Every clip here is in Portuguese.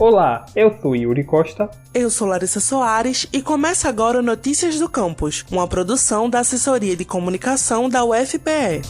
Olá, eu sou Yuri Costa. Eu sou Larissa Soares e começa agora o Notícias do Campus, uma produção da Assessoria de Comunicação da UFPE.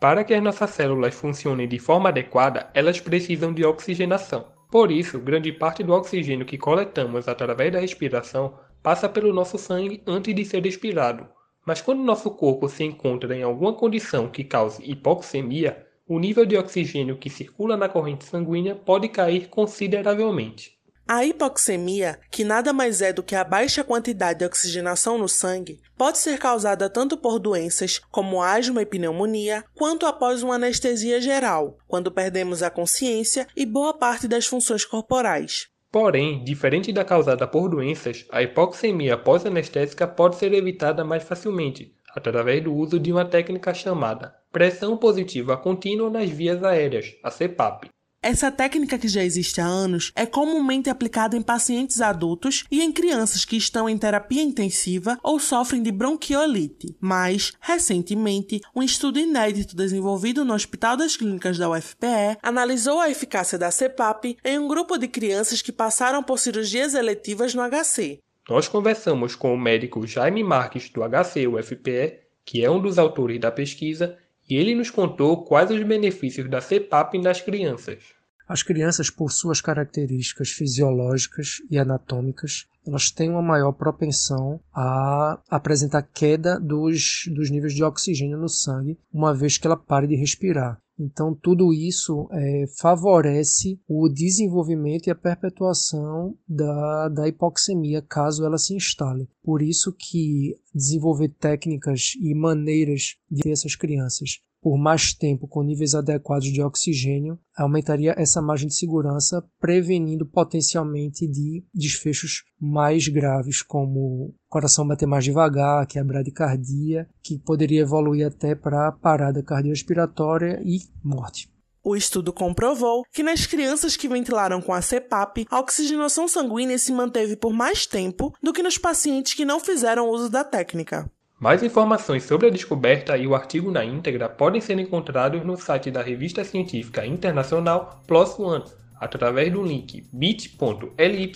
Para que as nossas células funcionem de forma adequada, elas precisam de oxigenação. Por isso, grande parte do oxigênio que coletamos através da respiração passa pelo nosso sangue antes de ser expirado. Mas quando nosso corpo se encontra em alguma condição que cause hipoxemia, o nível de oxigênio que circula na corrente sanguínea pode cair consideravelmente. A hipoxemia, que nada mais é do que a baixa quantidade de oxigenação no sangue, pode ser causada tanto por doenças como asma e pneumonia, quanto após uma anestesia geral, quando perdemos a consciência e boa parte das funções corporais. Porém, diferente da causada por doenças, a hipoxemia pós-anestésica pode ser evitada mais facilmente, através do uso de uma técnica chamada pressão positiva contínua nas vias aéreas, a CPAP. Essa técnica que já existe há anos é comumente aplicada em pacientes adultos e em crianças que estão em terapia intensiva ou sofrem de bronquiolite. Mas, recentemente, um estudo inédito desenvolvido no Hospital das Clínicas da UFPE analisou a eficácia da CPAP em um grupo de crianças que passaram por cirurgias eletivas no HC. Nós conversamos com o médico Jaime Marques do HC UFPE, que é um dos autores da pesquisa, e ele nos contou quais os benefícios da CPAP nas crianças. As crianças, por suas características fisiológicas e anatômicas, elas têm uma maior propensão a apresentar queda dos, dos níveis de oxigênio no sangue, uma vez que ela pare de respirar. Então, tudo isso é, favorece o desenvolvimento e a perpetuação da, da hipoxemia, caso ela se instale. Por isso que desenvolver técnicas e maneiras de ter essas crianças por mais tempo com níveis adequados de oxigênio, aumentaria essa margem de segurança, prevenindo potencialmente de desfechos mais graves, como coração bater mais devagar, quebrar de cardia, que poderia evoluir até para parada cardiorrespiratória e morte. O estudo comprovou que nas crianças que ventilaram com a CPAP, a oxigenação sanguínea se manteve por mais tempo do que nos pacientes que não fizeram uso da técnica. Mais informações sobre a descoberta e o artigo na íntegra podem ser encontrados no site da revista científica internacional PLOS ONE, através do link bit.ly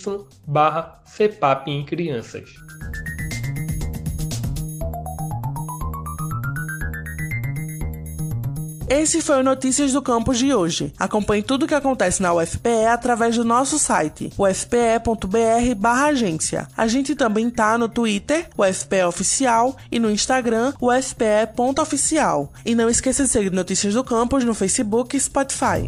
barra em crianças. Esse foi o Notícias do Campus de hoje. Acompanhe tudo o que acontece na UFPE através do nosso site, ufpe.br/agência. A gente também tá no Twitter, UFPE Oficial, e no Instagram, ufpe.oficial. E não esqueça de seguir Notícias do Campus no Facebook e Spotify.